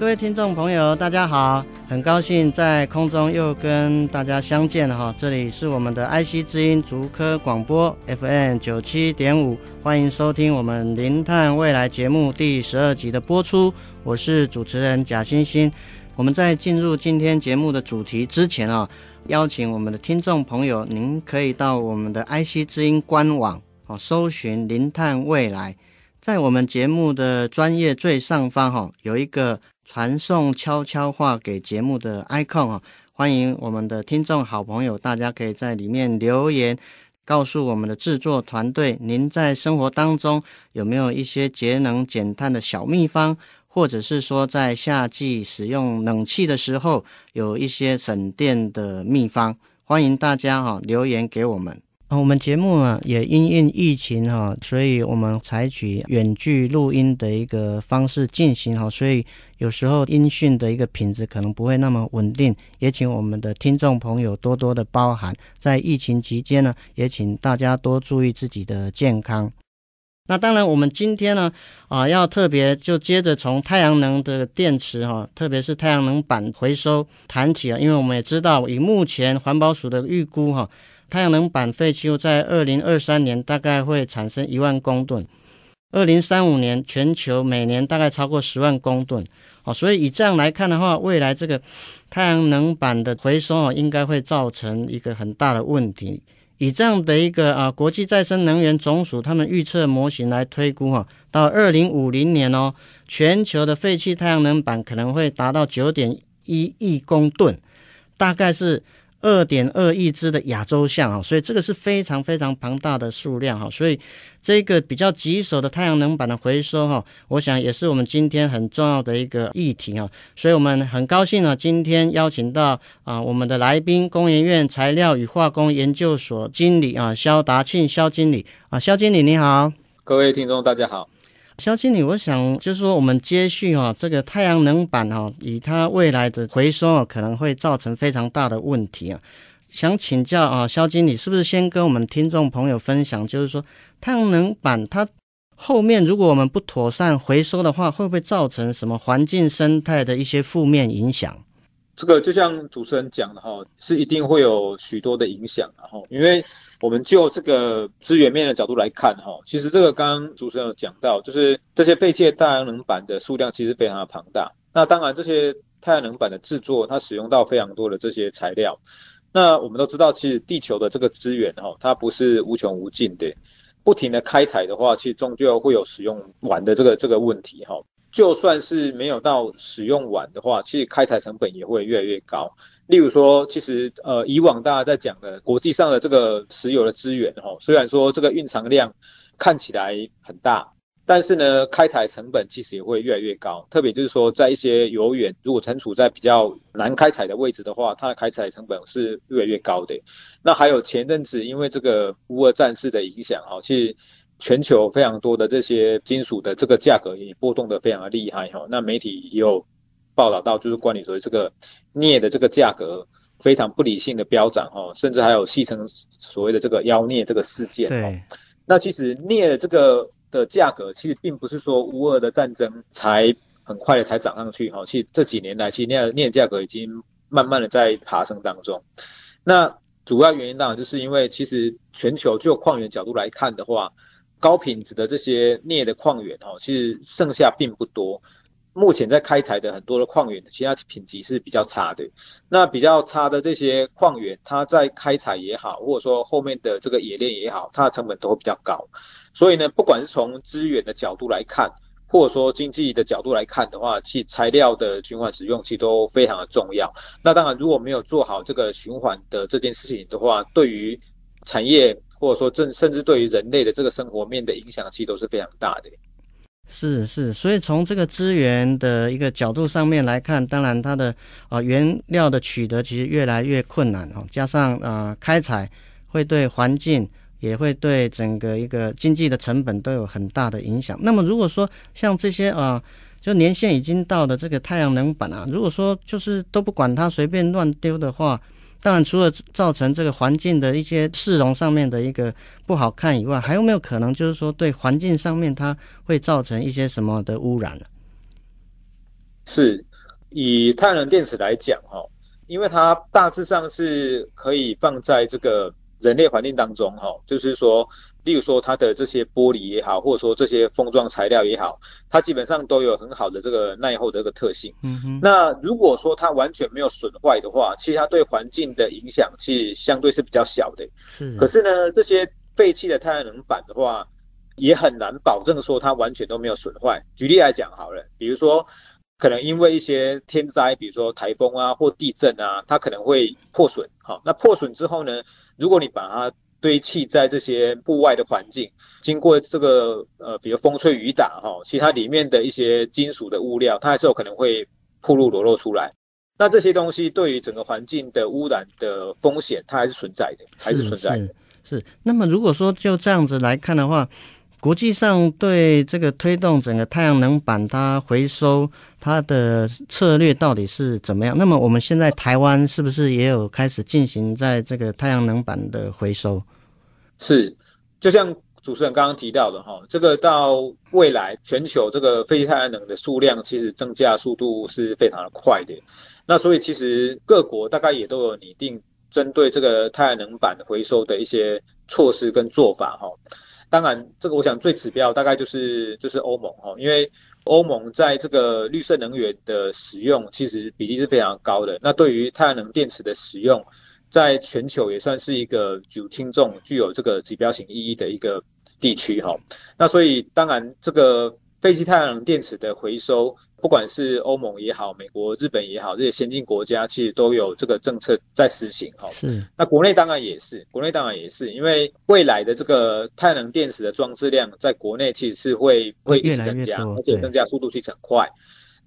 各位听众朋友，大家好，很高兴在空中又跟大家相见了哈。这里是我们的 IC 之音竹科广播 FM 九七点五，欢迎收听我们零碳未来节目第十二集的播出。我是主持人贾欣欣。我们在进入今天节目的主题之前啊，邀请我们的听众朋友，您可以到我们的 IC 之音官网哦，搜寻零碳未来，在我们节目的专业最上方哈，有一个。传送悄悄话给节目的 icon 啊，欢迎我们的听众好朋友，大家可以在里面留言，告诉我们的制作团队，您在生活当中有没有一些节能减碳的小秘方，或者是说在夏季使用冷气的时候有一些省电的秘方，欢迎大家哈留言给我们。啊，我们节目啊也因应疫情哈，所以我们采取远距录音的一个方式进行哈，所以有时候音讯的一个品质可能不会那么稳定，也请我们的听众朋友多多的包涵。在疫情期间呢，也请大家多注意自己的健康。那当然，我们今天呢啊要特别就接着从太阳能的电池哈，特别是太阳能板回收谈起啊，因为我们也知道以目前环保署的预估哈。太阳能板废弃物在二零二三年大概会产生一万公吨，二零三五年全球每年大概超过十万公吨。哦，所以以这样来看的话，未来这个太阳能板的回收啊，应该会造成一个很大的问题。以这样的一个啊，国际再生能源总署他们预测模型来推估哈，到二零五零年哦，全球的废弃太阳能板可能会达到九点一亿公吨，大概是。二点二亿只的亚洲象啊，所以这个是非常非常庞大的数量哈，所以这个比较棘手的太阳能板的回收哈，我想也是我们今天很重要的一个议题啊，所以我们很高兴呢，今天邀请到啊我们的来宾，工研院材料与化工研究所经理啊肖达庆肖经理啊，肖经理你好，各位听众大家好。肖经理，我想就是说，我们接续哈这个太阳能板哈，以它未来的回收啊，可能会造成非常大的问题啊。想请教啊，肖经理，是不是先跟我们听众朋友分享，就是说太阳能板它后面如果我们不妥善回收的话，会不会造成什么环境生态的一些负面影响？这个就像主持人讲的哈，是一定会有许多的影响，然后因为。我们就这个资源面的角度来看，哈，其实这个刚刚主持人有讲到，就是这些废弃太阳能板的数量其实非常的庞大。那当然，这些太阳能板的制作，它使用到非常多的这些材料。那我们都知道，其实地球的这个资源，哈，它不是无穷无尽的，不停的开采的话，其实终究会有使用完的这个这个问题，哈。就算是没有到使用完的话，其实开采成本也会越来越高。例如说，其实呃，以往大家在讲的国际上的这个石油的资源哈，虽然说这个蕴藏量看起来很大，但是呢，开采成本其实也会越来越高。特别就是说，在一些油源如果存储在比较难开采的位置的话，它的开采成本是越来越高的。那还有前阵子因为这个乌俄战事的影响哈，其实全球非常多的这些金属的这个价格也波动的非常的厉害哈。那媒体也有。报道到就是关于说这个镍的这个价格非常不理性的飙涨哈，甚至还有戏称所谓的这个妖镍这个事件。对，那其实镍的这个的价格其实并不是说乌俄的战争才很快的才涨上去哈，其实这几年来其实镍镍价格已经慢慢的在爬升当中。那主要原因当然就是因为其实全球就矿源角度来看的话，高品质的这些镍的矿源哦，其实剩下并不多。目前在开采的很多的矿源，其他品级是比较差的。那比较差的这些矿源，它在开采也好，或者说后面的这个冶炼也好，它的成本都会比较高。所以呢，不管是从资源的角度来看，或者说经济的角度来看的话，其材料的循环使用其实都非常的重要。那当然，如果没有做好这个循环的这件事情的话，对于产业或者说甚甚至对于人类的这个生活面的影响，其实都是非常大的。是是，所以从这个资源的一个角度上面来看，当然它的啊、原料的取得其实越来越困难哦，加上啊、开采会对环境也会对整个一个经济的成本都有很大的影响。那么如果说像这些啊、就年限已经到的这个太阳能板啊，如果说就是都不管它随便乱丢的话。当然，除了造成这个环境的一些市容上面的一个不好看以外，还有没有可能就是说对环境上面它会造成一些什么的污染呢？是以太阳能电池来讲，哈，因为它大致上是可以放在这个人类环境当中，哈，就是说。例如说，它的这些玻璃也好，或者说这些封装材料也好，它基本上都有很好的这个耐候的这个特性。嗯哼。那如果说它完全没有损坏的话，其实它对环境的影响其实相对是比较小的。是。可是呢，这些废弃的太阳能板的话，也很难保证说它完全都没有损坏。举例来讲好了，比如说可能因为一些天灾，比如说台风啊或地震啊，它可能会破损。好，那破损之后呢，如果你把它堆砌在这些户外的环境，经过这个呃，比如风吹雨打哈，其实它里面的一些金属的物料，它还是有可能会暴露裸露出来。那这些东西对于整个环境的污染的风险，它还是存在的，还是存在的。是，是。那么如果说就这样子来看的话，国际上对这个推动整个太阳能板它回收它的策略到底是怎么样？那么我们现在台湾是不是也有开始进行在这个太阳能板的回收？是，就像主持人刚刚提到的哈，这个到未来全球这个废弃太阳能的数量其实增加速度是非常的快的。那所以其实各国大概也都有拟定针对这个太阳能板回收的一些措施跟做法哈。当然，这个我想最指标大概就是就是欧盟哈，因为欧盟在这个绿色能源的使用其实比例是非常高的。那对于太阳能电池的使用，在全球也算是一个具轻重、具有这个指标性意义的一个地区哈。那所以当然这个废弃太阳能电池的回收。不管是欧盟也好，美国、日本也好，这些先进国家其实都有这个政策在实行哈。是。那国内当然也是，国内当然也是，因为未来的这个太阳能电池的装置量，在国内其实是会会一直增加，而且增加速度其实很快。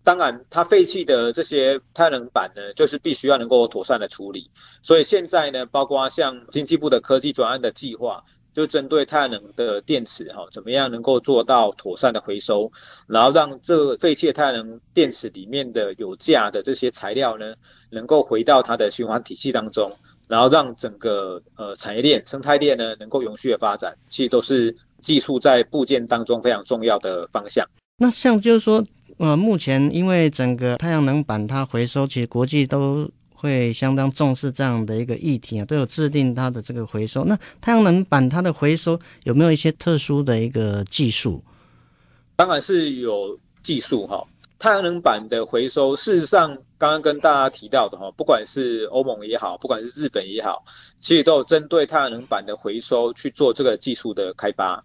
当然，它废弃的这些太阳能板呢，就是必须要能够妥善的处理。所以现在呢，包括像经济部的科技专案的计划。就针对太阳能的电池哈，怎么样能够做到妥善的回收，然后让这个废弃的太阳能电池里面的有价的这些材料呢，能够回到它的循环体系当中，然后让整个呃产业链生态链呢能够永续的发展，其实都是技术在部件当中非常重要的方向。那像就是说，呃，目前因为整个太阳能板它回收，其实国际都。会相当重视这样的一个议题啊，都有制定它的这个回收。那太阳能板它的回收有没有一些特殊的一个技术？当然是有技术哈。太阳能板的回收，事实上刚刚跟大家提到的哈，不管是欧盟也好，不管是日本也好，其实都有针对太阳能板的回收去做这个技术的开发。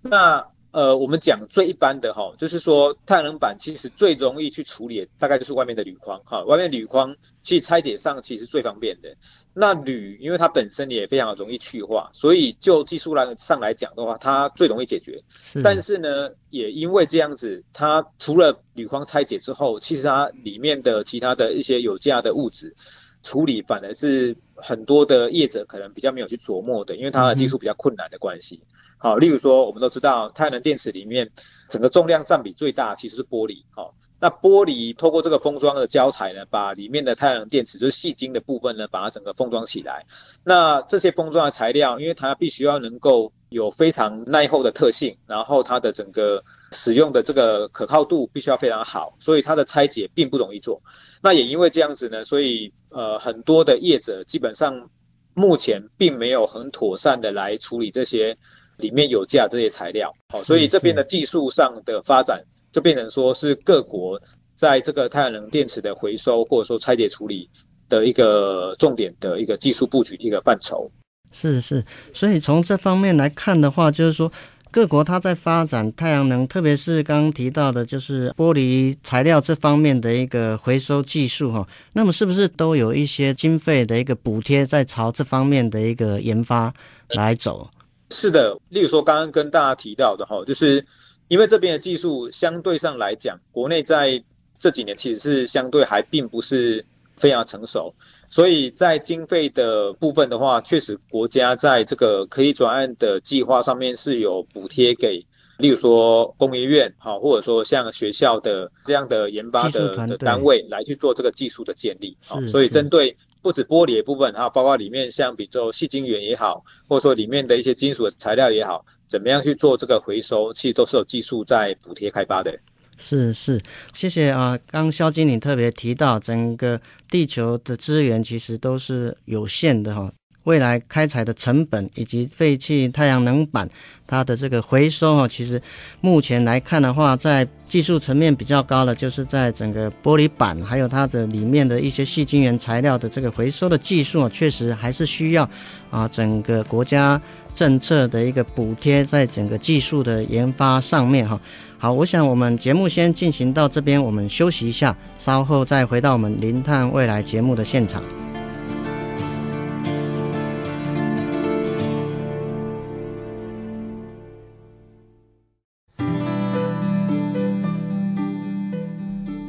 那呃，我们讲最一般的哈，就是说太阳能板其实最容易去处理，大概就是外面的铝框哈。外面铝框其实拆解上其实最方便的。那铝因为它本身也非常容易去化，所以就技术来上来讲的话，它最容易解决。是。但是呢，也因为这样子，它除了铝框拆解之后，其实它里面的其他的一些有价的物质处理，反而是很多的业者可能比较没有去琢磨的，因为它的技术比较困难的关系。好，例如说，我们都知道太阳能电池里面整个重量占比最大其实是玻璃。好，那玻璃透过这个封装的胶材呢，把里面的太阳能电池就是细晶的部分呢，把它整个封装起来。那这些封装的材料，因为它必须要能够有非常耐候的特性，然后它的整个使用的这个可靠度必须要非常好，所以它的拆解并不容易做。那也因为这样子呢，所以呃很多的业者基本上目前并没有很妥善的来处理这些。里面有价这些材料，好，所以这边的技术上的发展就变成说是各国在这个太阳能电池的回收或者说拆解处理的一个重点的一个技术布局一个范畴。是是，所以从这方面来看的话，就是说各国它在发展太阳能，特别是刚刚提到的，就是玻璃材料这方面的一个回收技术哈，那么是不是都有一些经费的一个补贴在朝这方面的一个研发来走？是的，例如说刚刚跟大家提到的哈，就是因为这边的技术相对上来讲，国内在这几年其实是相对还并不是非常成熟，所以在经费的部分的话，确实国家在这个可以转案的计划上面是有补贴给，例如说工研院好，或者说像学校的这样的研发的的单位来去做这个技术的建立，好，所以针对不止玻璃的部分，还有包括里面像比如说细晶圆也好，或者说里面的一些金属的材料也好。怎么样去做这个回收？其实都是有技术在补贴开发的。是是，谢谢啊。刚肖经理特别提到，整个地球的资源其实都是有限的哈。未来开采的成本以及废弃太阳能板它的这个回收哈，其实目前来看的话，在技术层面比较高的，就是在整个玻璃板还有它的里面的一些细晶圆材料的这个回收的技术啊，确实还是需要啊整个国家。政策的一个补贴，在整个技术的研发上面，哈，好，我想我们节目先进行到这边，我们休息一下，稍后再回到我们零碳未来节目的现场。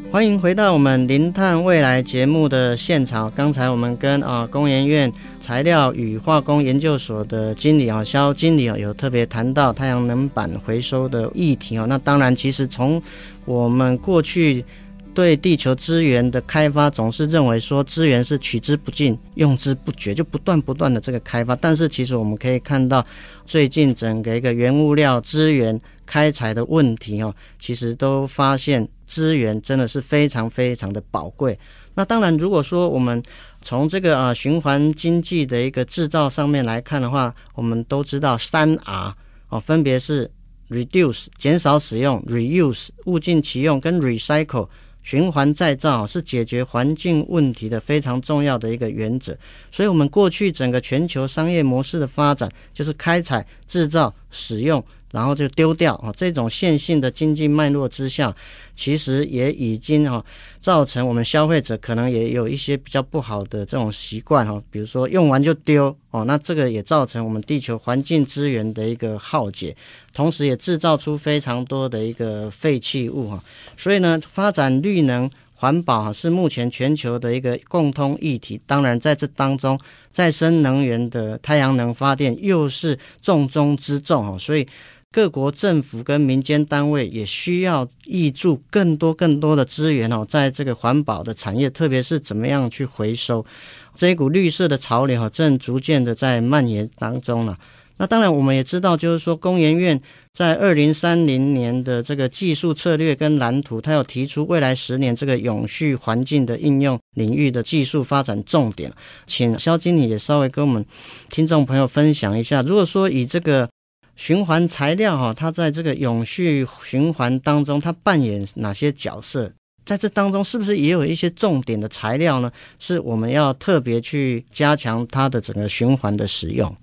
欢迎回到我们零碳未来节目的现场。刚才我们跟啊工研院材料与化工研究所的经理啊肖经理啊有特别谈到太阳能板回收的议题啊。那当然，其实从我们过去对地球资源的开发，总是认为说资源是取之不尽、用之不绝，就不断不断的这个开发。但是其实我们可以看到，最近整个一个原物料资源开采的问题哦，其实都发现。资源真的是非常非常的宝贵。那当然，如果说我们从这个啊循环经济的一个制造上面来看的话，我们都知道三 R 哦，分别是 reduce 减少使用，reuse 物尽其用，跟 recycle 循环再造是解决环境问题的非常重要的一个原则。所以，我们过去整个全球商业模式的发展，就是开采、制造、使用。然后就丢掉啊，这种线性的经济脉络之下，其实也已经哈造成我们消费者可能也有一些比较不好的这种习惯哈，比如说用完就丢哦，那这个也造成我们地球环境资源的一个耗竭，同时也制造出非常多的一个废弃物哈，所以呢，发展绿能。环保哈是目前全球的一个共通议题，当然在这当中，再生能源的太阳能发电又是重中之重哦，所以各国政府跟民间单位也需要挹注更多更多的资源哦，在这个环保的产业，特别是怎么样去回收这一股绿色的潮流，正逐渐的在蔓延当中了。那当然，我们也知道，就是说，工研院在二零三零年的这个技术策略跟蓝图，它有提出未来十年这个永续环境的应用领域的技术发展重点。请萧经理也稍微跟我们听众朋友分享一下，如果说以这个循环材料哈，它在这个永续循环当中，它扮演哪些角色？在这当中，是不是也有一些重点的材料呢？是我们要特别去加强它的整个循环的使用？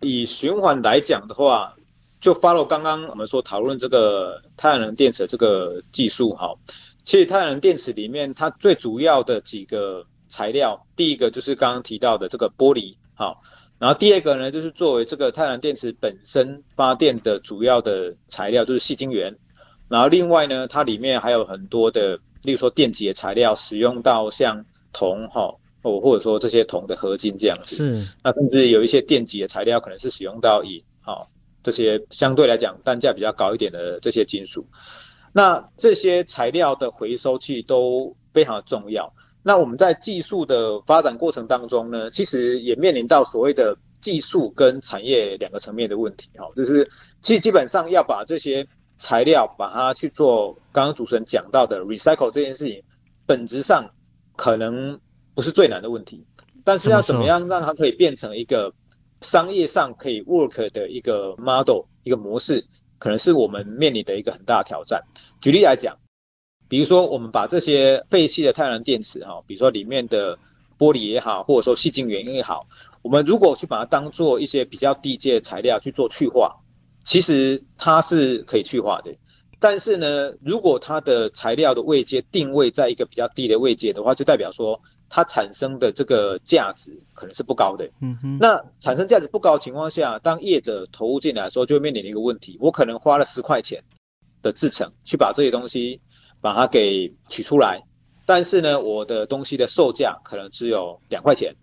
以循环来讲的话，就 follow 刚刚我们说讨论这个太阳能电池这个技术哈。其实太阳能电池里面它最主要的几个材料，第一个就是刚刚提到的这个玻璃，好，然后第二个呢就是作为这个太阳能电池本身发电的主要的材料就是细晶圆，然后另外呢它里面还有很多的，例如说电极的材料使用到像铜哈。或或者说这些铜的合金这样子，是那甚至有一些电极的材料可能是使用到银，好这些相对来讲单价比较高一点的这些金属，那这些材料的回收器都非常的重要。那我们在技术的发展过程当中呢，其实也面临到所谓的技术跟产业两个层面的问题，哈，就是其实基本上要把这些材料把它去做刚刚主持人讲到的 recycle 这件事情，本质上可能。不是最难的问题，但是要怎么样让它可以变成一个商业上可以 work 的一个 model 一个模式，可能是我们面临的一个很大的挑战。举例来讲，比如说我们把这些废弃的太阳能电池哈，比如说里面的玻璃也好，或者说细晶圆也好，我们如果去把它当做一些比较低阶的材料去做去化，其实它是可以去化的。但是呢，如果它的材料的位阶定位在一个比较低的位阶的话，就代表说。它产生的这个价值可能是不高的，嗯哼。那产生价值不高的情况下，当业者投入进来的时候，就会面临一个问题：我可能花了十块钱的制成去把这些东西把它给取出来，但是呢，我的东西的售价可能只有两块钱，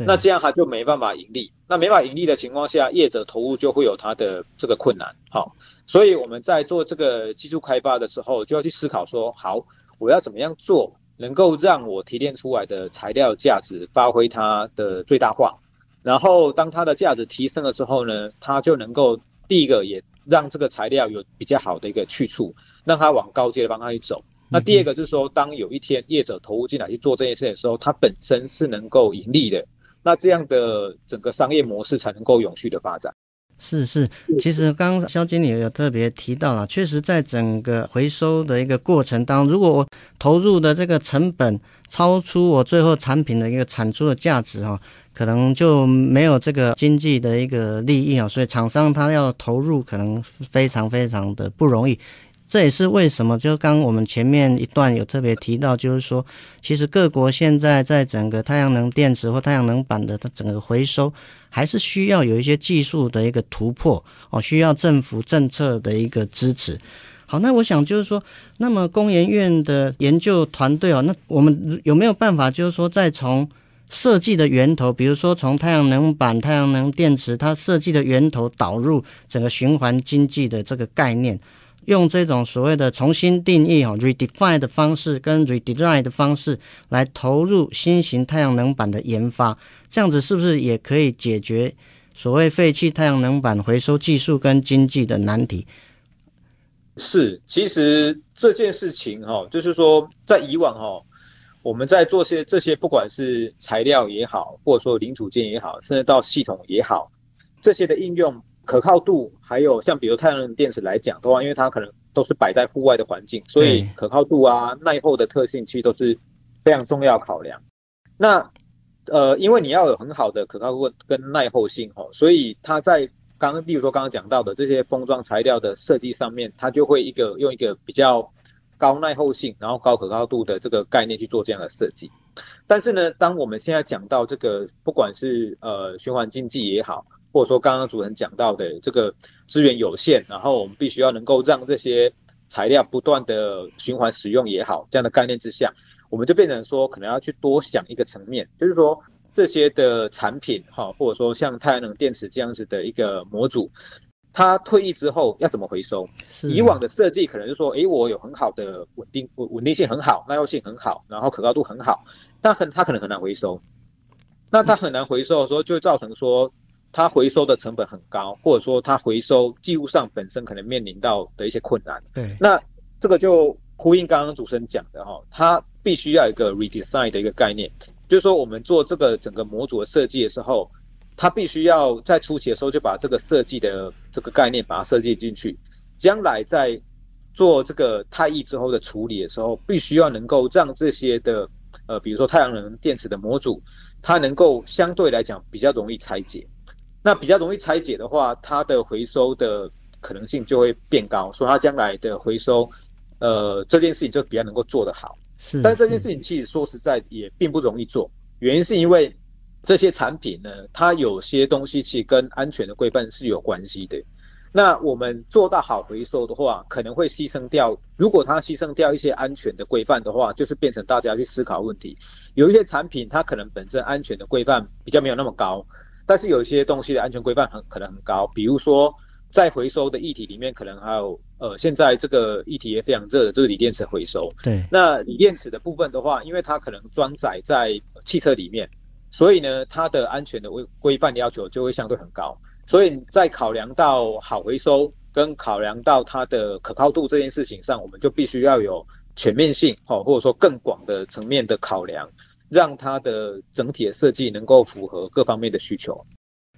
那这样它就没办法盈利。那没办法盈利的情况下，业者投入就会有它的这个困难。好，所以我们在做这个技术开发的时候，就要去思考说，好，我要怎么样做，能够让我提炼出来的材料价值发挥它的最大化。然后当它的价值提升的时候呢，它就能够第一个也让这个材料有比较好的一个去处，让他往高阶的方向去走。那第二个就是说，当有一天业者投入进来去做这件事的时候，它本身是能够盈利的。那这样的整个商业模式才能够永续的发展。是是，其实刚刚肖经理有特别提到了，确实在整个回收的一个过程当中，如果我投入的这个成本超出我最后产品的一个产出的价值哈，可能就没有这个经济的一个利益啊，所以厂商他要投入可能非常非常的不容易。这也是为什么，就刚我们前面一段有特别提到，就是说，其实各国现在在整个太阳能电池或太阳能板的它整个回收，还是需要有一些技术的一个突破哦，需要政府政策的一个支持。好，那我想就是说，那么工研院的研究团队哦，那我们有没有办法，就是说，再从设计的源头，比如说从太阳能板、太阳能电池，它设计的源头导入整个循环经济的这个概念？用这种所谓的重新定义哈 redefine 的方式跟 redesign 的方式来投入新型太阳能板的研发，这样子是不是也可以解决所谓废弃太阳能板回收技术跟经济的难题？是，其实这件事情哈，就是说在以往哈，我们在做些这些，不管是材料也好，或者说零组件也好，甚至到系统也好，这些的应用。可靠度，还有像比如太阳能电池来讲的话，因为它可能都是摆在户外的环境，所以可靠度啊、耐候的特性其实都是非常重要考量。那呃，因为你要有很好的可靠度跟耐候性哦，所以它在刚刚，例如说刚刚讲到的这些封装材料的设计上面，它就会一个用一个比较高耐候性，然后高可靠度的这个概念去做这样的设计。但是呢，当我们现在讲到这个，不管是呃循环经济也好。或者说，刚刚主持人讲到的这个资源有限，然后我们必须要能够让这些材料不断的循环使用也好，这样的概念之下，我们就变成说，可能要去多想一个层面，就是说这些的产品哈，或者说像太阳能电池这样子的一个模组，它退役之后要怎么回收？以往的设计可能就是说，诶，我有很好的稳定稳稳定性很好，耐用性很好，然后可靠度很好，但很它可能很难回收。那它很难回收的时候，就会造成说。它回收的成本很高，或者说它回收技术上本身可能面临到的一些困难。对，那这个就呼应刚刚主持人讲的哈，它必须要有一个 redesign 的一个概念，就是说我们做这个整个模组的设计的时候，它必须要在初期的时候就把这个设计的这个概念把它设计进去，将来在做这个太役之后的处理的时候，必须要能够让这些的呃，比如说太阳能电池的模组，它能够相对来讲比较容易拆解。那比较容易拆解的话，它的回收的可能性就会变高，所以它将来的回收，呃，这件事情就比较能够做得好。是，但这件事情其实说实在也并不容易做，原因是因为这些产品呢，它有些东西其实跟安全的规范是有关系的。那我们做到好回收的话，可能会牺牲掉，如果它牺牲掉一些安全的规范的话，就是变成大家去思考问题。有一些产品它可能本身安全的规范比较没有那么高。但是有一些东西的安全规范很可能很高，比如说在回收的议题里面，可能还有呃，现在这个议题也非常热的，就是锂电池回收。对，那锂电池的部分的话，因为它可能装载在汽车里面，所以呢，它的安全的规规范要求就会相对很高。所以在考量到好回收跟考量到它的可靠度这件事情上，我们就必须要有全面性，哦，或者说更广的层面的考量。让它的整体的设计能够符合各方面的需求。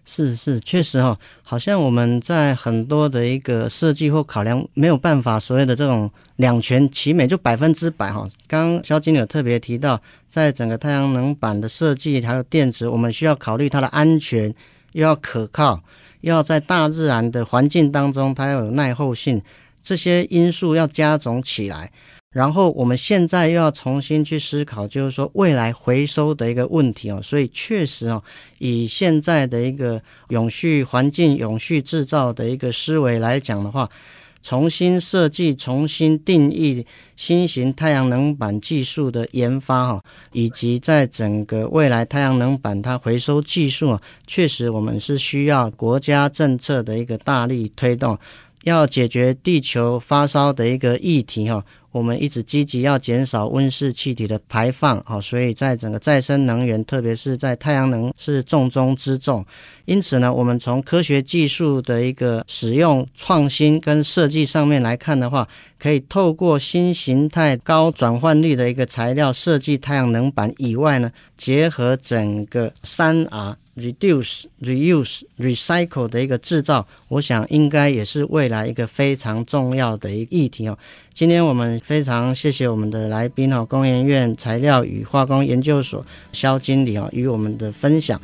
是是，确实哈，好像我们在很多的一个设计或考量没有办法所谓的这种两全其美，就百分之百哈。刚刚肖经理有特别提到，在整个太阳能板的设计还有电池，我们需要考虑它的安全，又要可靠，又要在大自然的环境当中它要有耐候性，这些因素要加总起来。然后我们现在又要重新去思考，就是说未来回收的一个问题哦。所以确实哦，以现在的一个永续环境、永续制造的一个思维来讲的话，重新设计、重新定义新型太阳能板技术的研发哈，以及在整个未来太阳能板它回收技术啊，确实我们是需要国家政策的一个大力推动，要解决地球发烧的一个议题哈。我们一直积极要减少温室气体的排放，好，所以在整个再生能源，特别是在太阳能是重中之重。因此呢，我们从科学技术的一个使用创新跟设计上面来看的话，可以透过新形态高转换率的一个材料设计太阳能板以外呢，结合整个三 R。Reduce, reuse, recycle 的一个制造，我想应该也是未来一个非常重要的一个议题哦。今天我们非常谢谢我们的来宾哦，工研院材料与化工研究所萧经理哦，与我们的分享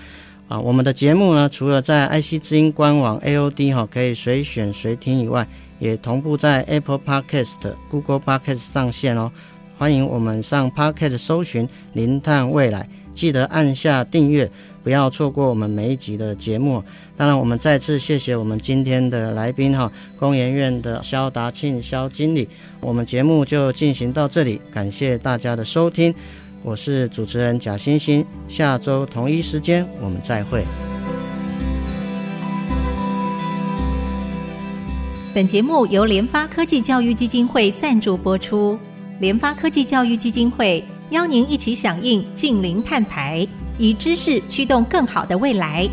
啊。我们的节目呢，除了在 IC 之音官网 AOD 哈可以随选随听以外，也同步在 Apple Podcast、Google Podcast 上线哦。欢迎我们上 Podcast 搜寻“零碳未来”，记得按下订阅。不要错过我们每一集的节目。当然，我们再次谢谢我们今天的来宾哈，工研院的肖达庆肖经理。我们节目就进行到这里，感谢大家的收听。我是主持人贾欣欣，下周同一时间我们再会。本节目由联发科技教育基金会赞助播出。联发科技教育基金会邀您一起响应净零碳排。以知识驱动更好的未来。